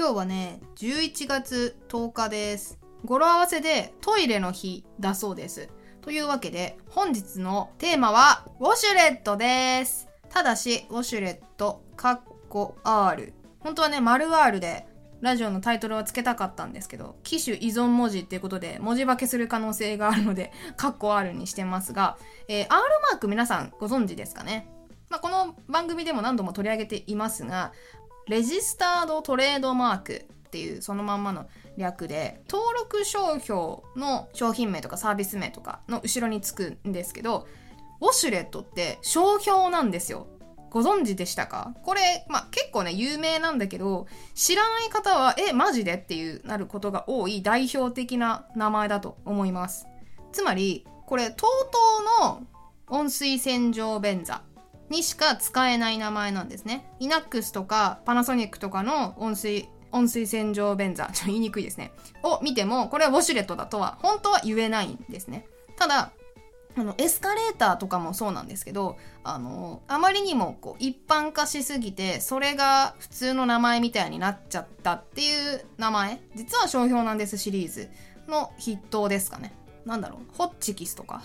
今日はね、11月10日です。語呂合わせでトイレの日だそうです。というわけで、本日のテーマは、ウォシュレットです。ただし、ウォシュレット、カッコ R。本当はね、丸 R で、ラジオのタイトルはつけたかったんですけど、機種依存文字っていうことで、文字化けする可能性があるので、カッコ R にしてますが、えー R マーク皆さんご存知ですかね？まあ、この番組でも何度も取り上げていますが、レジスタードトレードマークっていうそのまんまの略で登録商標の商品名とかサービス名とかの後ろにつくんですけどウォシュレットって商標なんですよ。ご存知でしたか？これ、まあ、結構ね有名なんだけど知らない方はえマジでっていうなることが多い代表的な名前だと思います。つまりこれ TOTO の温水洗浄便座。にしか使えない名前なんですね。イナックスとかパナソニックとかの温水、温水洗浄便座、ちょっと言いにくいですね。を見ても、これはウォシュレットだとは、本当は言えないんですね。ただ、あの、エスカレーターとかもそうなんですけど、あの、あまりにもこう一般化しすぎて、それが普通の名前みたいになっちゃったっていう名前、実は商標なんですシリーズの筆頭ですかね。なんだろう、ホッチキスとか、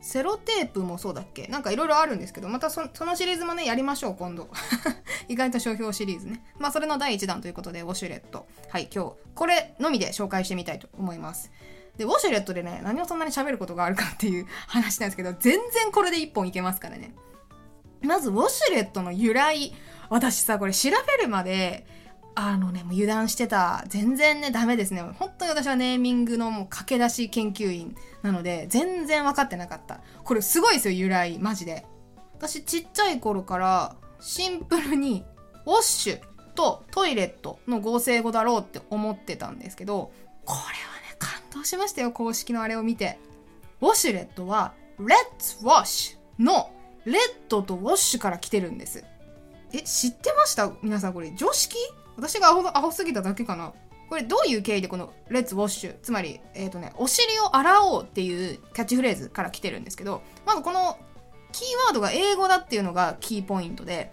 セロテープもそうだっけ？なんかいろいろあるんですけど、またそのシリーズもね、やりましょう、今度。意外と商標シリーズね。まあ、それの第1弾ということで、ウォシュレット。はい、今日、これのみで紹介してみたいと思います。で、ウォシュレットでね、何をそんなに喋ることがあるかっていう 話なんですけど、全然これで1本いけますからね。まず、ウォシュレットの由来。私さ、これ調べるまで、あのね、もう油断してた。全然ね、ダメですね。本当に私はネーミングのもう駆け出し研究員なので、全然分かってなかった。これすごいですよ、由来。マジで。私、ちっちゃい頃から、シンプルに、ウォッシュとトイレットの合成語だろうって思ってたんですけど、これはね、感動しましたよ、公式のあれを見て。ウォシュレットは、Let's Wash の、レッドとウォッシュから来てるんです。え、知ってました？皆さんこれ、常識？私がアホアホすぎただけかな。これどういう経緯でこの「レッツウォッシュ」つまり、えっ、とねお尻を洗おうっていうキャッチフレーズから来てるんですけどまずこのキーワードが英語だっていうのがキーポイントで、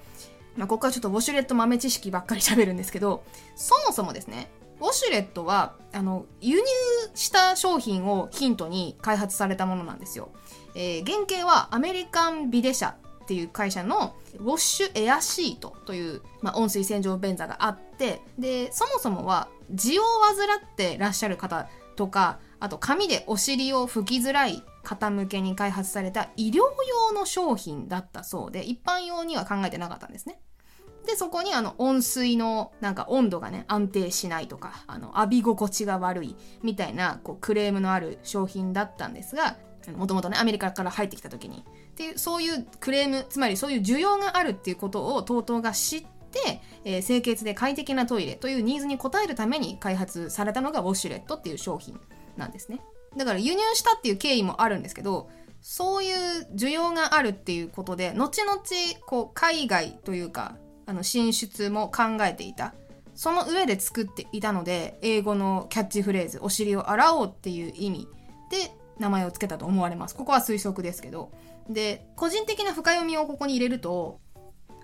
まあ、ここからちょっとウォシュレット豆知識ばっかり喋るんですけどそもそもですねウォシュレットはあの輸入した商品をヒントに開発されたものなんですよ、えー原型はアメリカンビデ社っていう会社のウォッシュエアシートという、まあ、温水洗浄便座があってでそもそもは痔を患ってらっしゃる方とかあと紙でお尻を拭きづらい方向けに開発された医療用の商品だったそうで一般用には考えてなかったんですね。でそこにあの温水のなんか温度がね安定しないとかあの浴び心地が悪いみたいなこうクレームのある商品だったんですがもともとねアメリカから入ってきた時にっていうそういうクレームつまりそういう需要があるっていうことを TOTO が知っ、えー清潔で快適なトイレというニーズに応えるために開発されたのがウォシュレットっていう商品なんですね。だから輸入したっていう経緯もあるんですけどそういう需要があるっていうことで後々こう海外というかあの進出も考えていた。その上で作っていたので英語のキャッチフレーズ「お尻を洗おう」っていう意味で名前を付けたと思われます。ここは推測ですけど。で個人的な深読みをここに入れると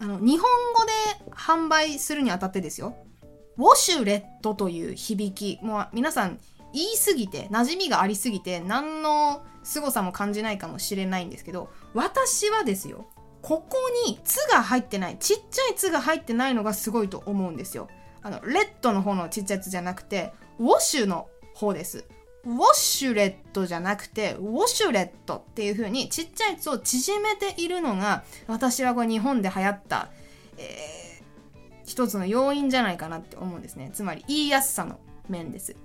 あの日本語で販売するにあたってですよ。ウォシュレットという響き。もう皆さん言い過ぎて馴染みがありすぎて何の凄さも感じないかもしれないんですけど私はですよ。ここに「つ」が入ってない。ちっちゃい「つ」が入ってないのがすごいと思うんですよ。あのレッドの方のちっちゃい「つ」じゃなくてウォッシュの方です。ウォッシュレットじゃなくてウォシュレットっていう風にちっちゃい「つ」を縮めているのが私はこれ日本で流行った、えー一つの要因じゃないかなって思うんですね。つまり言いやすさの面です。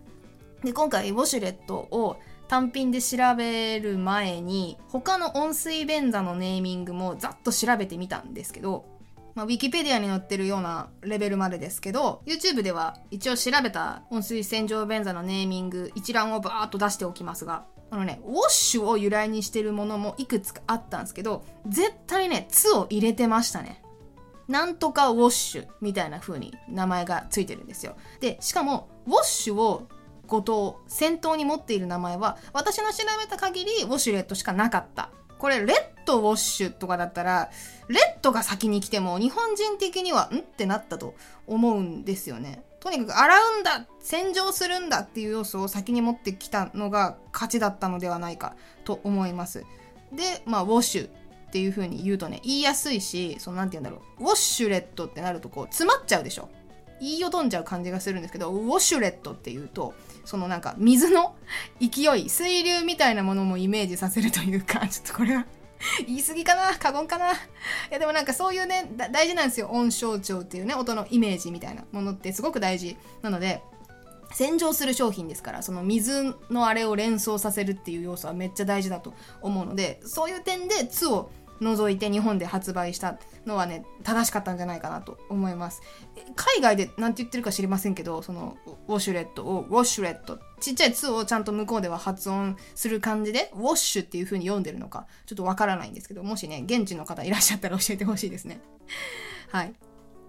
で今回ウォシュレットを単品で調べる前に他の温水便座のネーミングもざっと調べてみたんですけど、まあ、ウィキペディアに載ってるようなレベルまでですけど YouTube では一応調べた温水洗浄便座のネーミング一覧をバーッと出しておきますがあのねウォッシュを由来にしてるものもいくつかあったんですけど絶対ね「つ」を入れてましたねなんとかウォッシュみたいな風に名前がついてるんですよ。で、しかも、ウォッシュをごと先頭に持っている名前は、私の調べた限りウォシュレットしかなかった。これ、レッドウォッシュとかだったら、レッドが先に来ても日本人的には、ん？ってなったと思うんですよね。とにかく洗うんだ洗浄するんだっていう要素を先に持ってきたのが勝ちだったのではないかと思います。でまあウォッシュっていう風に言うとね言いやすいしそのなんて言うんだろう。ウォッシュレットってなるとこう詰まっちゃうでしょ。言いよどんじゃう感じがするんですけどウォシュレットっていうとそのなんか水の勢い水流みたいなものもイメージさせるというか ちょっとこれは 言い過ぎかな？過言かな？いやでもなんかそういうね大事なんですよ音象徴っていうね音のイメージみたいなものってすごく大事なので洗浄する商品ですからその水のあれを連想させるっていう要素はめっちゃ大事だと思うのでそういう点で「つ」を除いて日本で発売したのはね正しかったんじゃないかなと思います。海外で何て言ってるか知りませんけどそのウォシュレットをウォシュレットちっちゃい「つ」をちゃんと向こうでは発音する感じでウォッシュっていう風に読んでるのかちょっとわからないんですけどもしね現地の方いらっしゃったら教えてほしいですね。はい。っ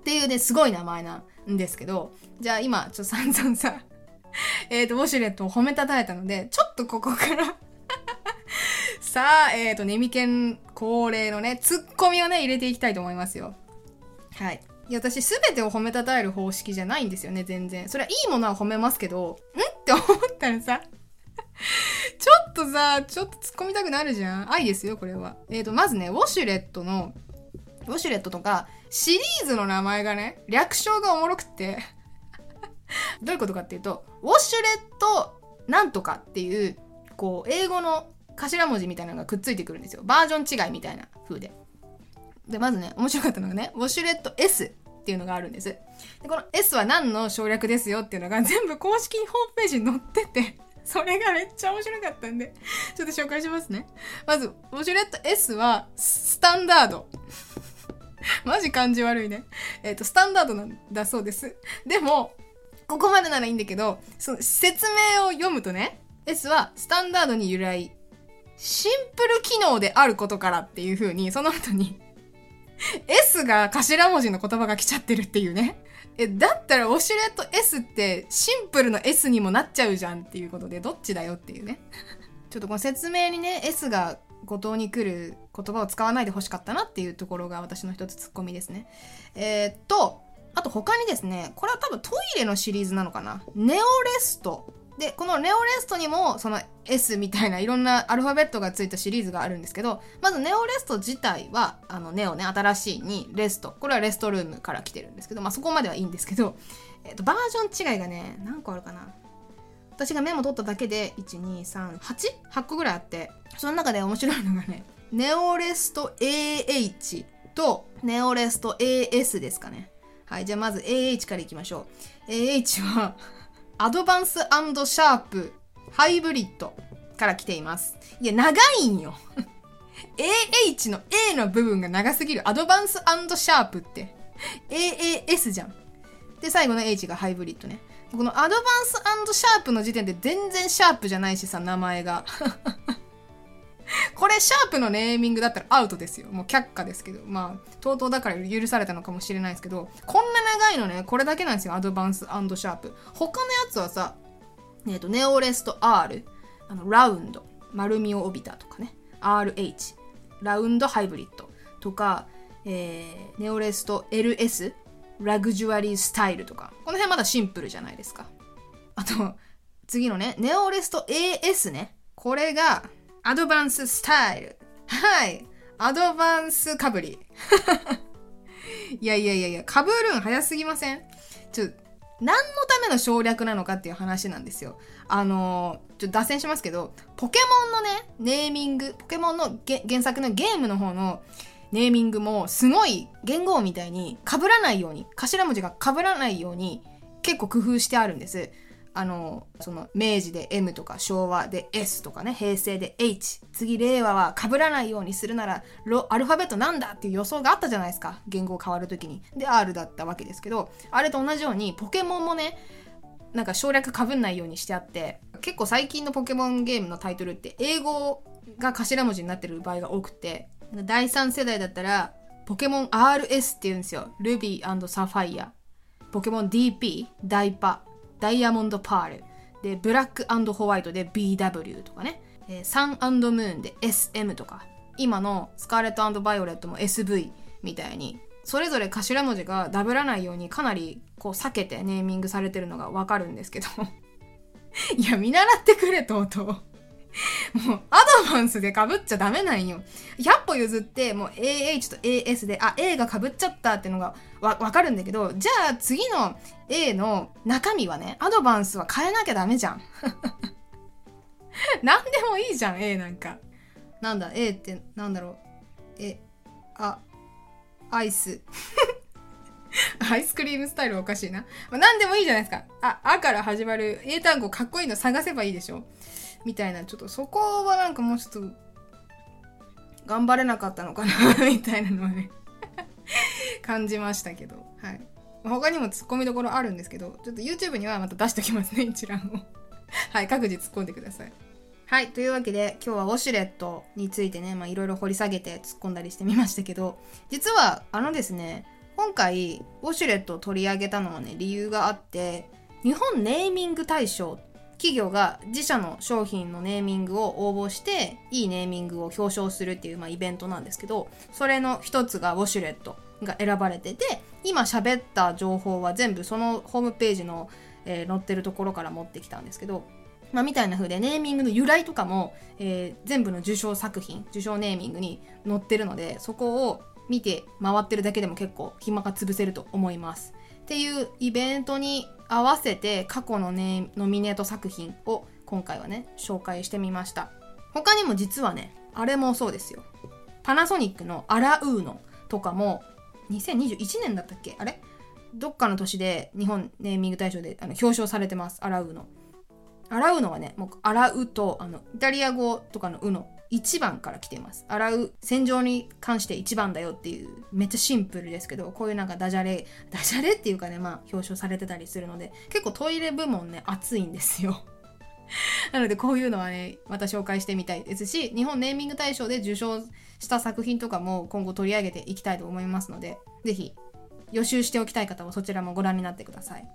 ていうねすごい名前なんですけどじゃあ今ちょっと散々さ えっとウォシュレットを褒めたたえたのでちょっとここから さあ、えっ、ー、と、ネミケン恒例のね、ツッコミをね、入れていきたいと思いますよ。はい。いや、私、すべてを褒めたたえる方式じゃないんですよね、全然。それはいいものは褒めますけど、ん？って思ったらさ、ちょっとさ、ちょっと突っ込みたくなるじゃん。愛ですよ、これは。えっ、ー、と、まずね、ウォシュレットの、ウォシュレットとか、シリーズの名前がね、略称がおもろくって どういうことかっていうと、ウォシュレットなんとかっていう、こう、英語の頭文字みたいなのがくっついてくるんですよ。バージョン違いみたいな風で。で、まずね、面白かったのがね、ウォシュレット S っていうのがあるんです。で、この S は何の省略ですよっていうのが 全部公式ホームページに載ってて、それがめっちゃ面白かったんで、ちょっと紹介しますね。まず、ウォシュレット S はスタンダード。マジ感じ悪いね。えっ、ー、と、スタンダードなんだそうです。でも、ここまでならいいんだけど、その説明を読むとね、S はスタンダードに由来シンプル機能であることからっていう風に、その後に S が頭文字の言葉が来ちゃってるっていうね。え、だったらウォシュレット S ってシンプルの S にもなっちゃうじゃんっていうことで、どっちだよっていうね。ちょっとこの説明にね、S が後藤に来る言葉を使わないでほしかったなっていうところが私の一つツッコミですね。えー、っと、あと他にですね、これは多分トイレのシリーズなのかな。ネオレストで、このネオレストにも、その S みたいないろんなアルファベットがついたシリーズがあるんですけど、まずネオレスト自体は、あの、ネオね、新しいに、レスト。これはレストルームから来てるんですけど、まあそこまではいいんですけど、えっ、と、バージョン違いがね、何個あるかな。私がメモ取っただけで、1、2、3、8? 8個ぐらいあって、その中で面白いのがね、ネオレスト AH とネオレスト AS ですかね。はい、じゃあまず AH からいきましょう。AH はアドバンスシャープハイブリッドから来ています。いや、長いんよ。AH の A の部分が長すぎる。アドバンスシャープって。AAS じゃん。で、最後の H がハイブリッドね。このアドバンスシャープの時点で全然シャープじゃないしさ、名前が。これシャープのネーミングだったらアウトですよ。もう却下ですけど。まあ、 TOTOだから許されたのかもしれないですけど、こんな長いのね、これだけなんですよ。アドバンスシャープ。他のやつはさ、えっ、ー、と、ネオレスト R、あの、ラウンド、丸みを帯びたとかね。RH、ラウンドハイブリッドとか、えー、ネオレスト LS、ラグジュアリースタイルとか。この辺まだシンプルじゃないですか。あと、次のね、ネオレスト AS ね。これが、アドバンススタイル。はい。アドバンスかぶり。いやいやいやいや、かぶるん早すぎません？ちょ、何のための省略なのかっていう話なんですよ。あのー、ちょっと脱線しますけど、ポケモンのね、ネーミング、ポケモンの原作のゲームの方のネーミングもすごい言語みたいに被らないように、頭文字が被らないように結構工夫してあるんです。あの、その、明治で M とか、昭和で S とかね、平成で H、次令和は被らないようにするなら、アルファベットなんだっていう予想があったじゃないですか。言語変わるときに。で、R だったわけですけど、あれと同じように、ポケモンもね、なんか省略かぶんないようにしてあって、結構最近のポケモンゲームのタイトルって、英語が頭文字になってる場合が多くて、第3世代だったら、ポケモン RS って言うんですよ。ルビーサファイア。ポケモン DP、ダイパ。ダイヤモンドパール、で、ブラックホワイトで BW とかね、えー、サンムーンで SM とか、今のスカーレットバイオレットも SV みたいに、それぞれ頭文字がダブらないようにかなりこう避けてネーミングされてるのがわかるんですけど。いや見習ってくれとうとう。もうアドバンスで被っちゃダメなんよ。100歩譲ってもう AH と AS であ A が被っちゃったってのがわわかるんだけどじゃあ次の A の中身はねアドバンスは変えなきゃダメじゃん。何でもいいじゃん A なんか。なんだ A ってなんだろう。えあアイス。アイスクリームスタイルおかしいな。まあ、何でもいいじゃないですか。あ、あから始まる英単語かっこいいの探せばいいでしょ。みたいな、ちょっとそこはなんかもうちょっと、頑張れなかったのかなみたいなのはね 感じましたけど。はい。他にも突っ込みどころあるんですけど、ちょっと YouTube にはまた出しておきますね、一覧を はい、各自突っ込んでください。はい。というわけで、今日はウォシュレットについてね、まあいろいろ掘り下げて突っ込んだりしてみましたけど、実は、あのですね、今回、ウォシュレットを取り上げたのはね、理由があって、日本ネーミング大賞企業が自社の商品のネーミングを応募していいネーミングを表彰するっていう、まあ、イベントなんですけどそれの一つがウォシュレットが選ばれてて今喋った情報は全部そのホームページの、えー、載ってるところから持ってきたんですけどまあ、みたいな風でネーミングの由来とかも、えー、全部の受賞作品受賞ネーミングに載ってるのでそこを見て回ってるだけでも結構暇が潰せると思います。っていうイベントに合わせて過去のねノミネート作品を今回はね紹介してみました。他にも実はねあれもそうですよ。パナソニックのアラウーノとかも2021年だったっけ？あれ？どっかの年で日本ネーミング大賞であの表彰されてますアラウーノ。洗うのはねもう洗うとあのイタリア語とかの「う」の1番から来てます。洗う、洗浄に関して1番だよっていう、めっちゃシンプルですけど、こういうなんかダジャレ、ダジャレっていうかね、まあ表彰されてたりするので、結構トイレ部門ね、熱いんですよ。なのでこういうのはね、また紹介してみたいですし、日本ネーミング大賞で受賞した作品とかも今後取り上げていきたいと思いますので、ぜひ予習しておきたい方はそちらもご覧になってください。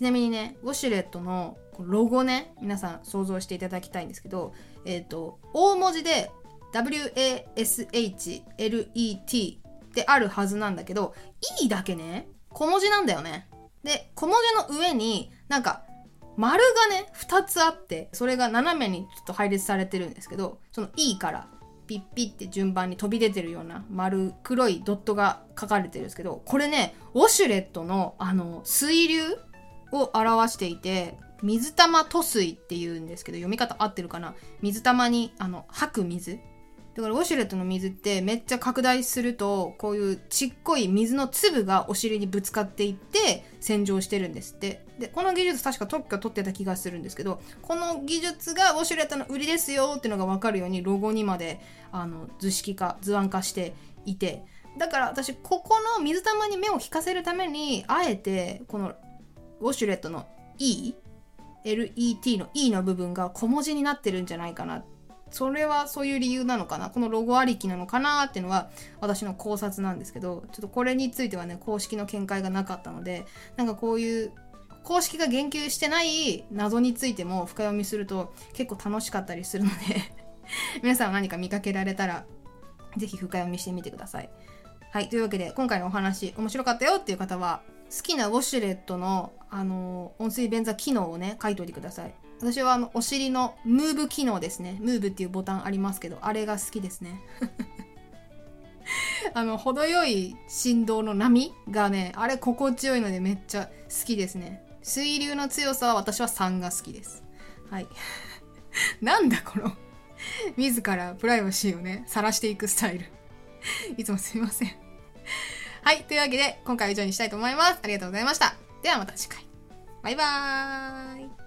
ちなみにね、ウォシュレットのロゴね、皆さん想像していただきたいんですけど、えっ、ー、と、大文字で WASHLET ってあるはずなんだけど、E だけね、小文字なんだよね。で、小文字の上になんか丸がね、2つあって、それが斜めにちょっと配列されてるんですけど、その E からピッピッって順番に飛び出てるような丸黒いドットが書かれてるんですけど、これね、ウォシュレットのあの水流を表していて、水玉吐水っていうんですけど、読み方合ってるかな？水玉に、あの、吐く水。だからウォシュレットの水ってめっちゃ拡大すると、こういうちっこい水の粒がお尻にぶつかっていって洗浄してるんですって。で、この技術確か特許取ってた気がするんですけど、この技術がウォシュレットの売りですよっていうのがわかるようにロゴにまで、あの、図式化、図案化していて、だから私、ここの水玉に目を引かせるために、あえて、このウォシュレットの E LET の E の部分が小文字になってるんじゃないかなそれはそういう理由なのかな？このロゴありきなのかなっていうのは私の考察なんですけどちょっとこれについてはね公式の見解がなかったのでなんかこういう公式が言及してない謎についても深読みすると結構楽しかったりするので 皆さん何か見かけられたら是非深読みしてみてください。はい。というわけで、今回のお話、面白かったよっていう方は、好きなウォシュレットの、あの音声便座機能をね、書いといてください。私はあの、お尻のムーブ機能ですね。ムーブっていうボタンありますけど、あれが好きですね。あの、程よい振動の波がね、あれ心地よいのでめっちゃ好きですね。水流の強さは私は3が好きです。はい。なんだこの自らプライバシーをね、晒していくスタイル。いつもすいません。はい。というわけで、今回は以上にしたいと思います。ありがとうございました。ではまた次回。バイバーイ。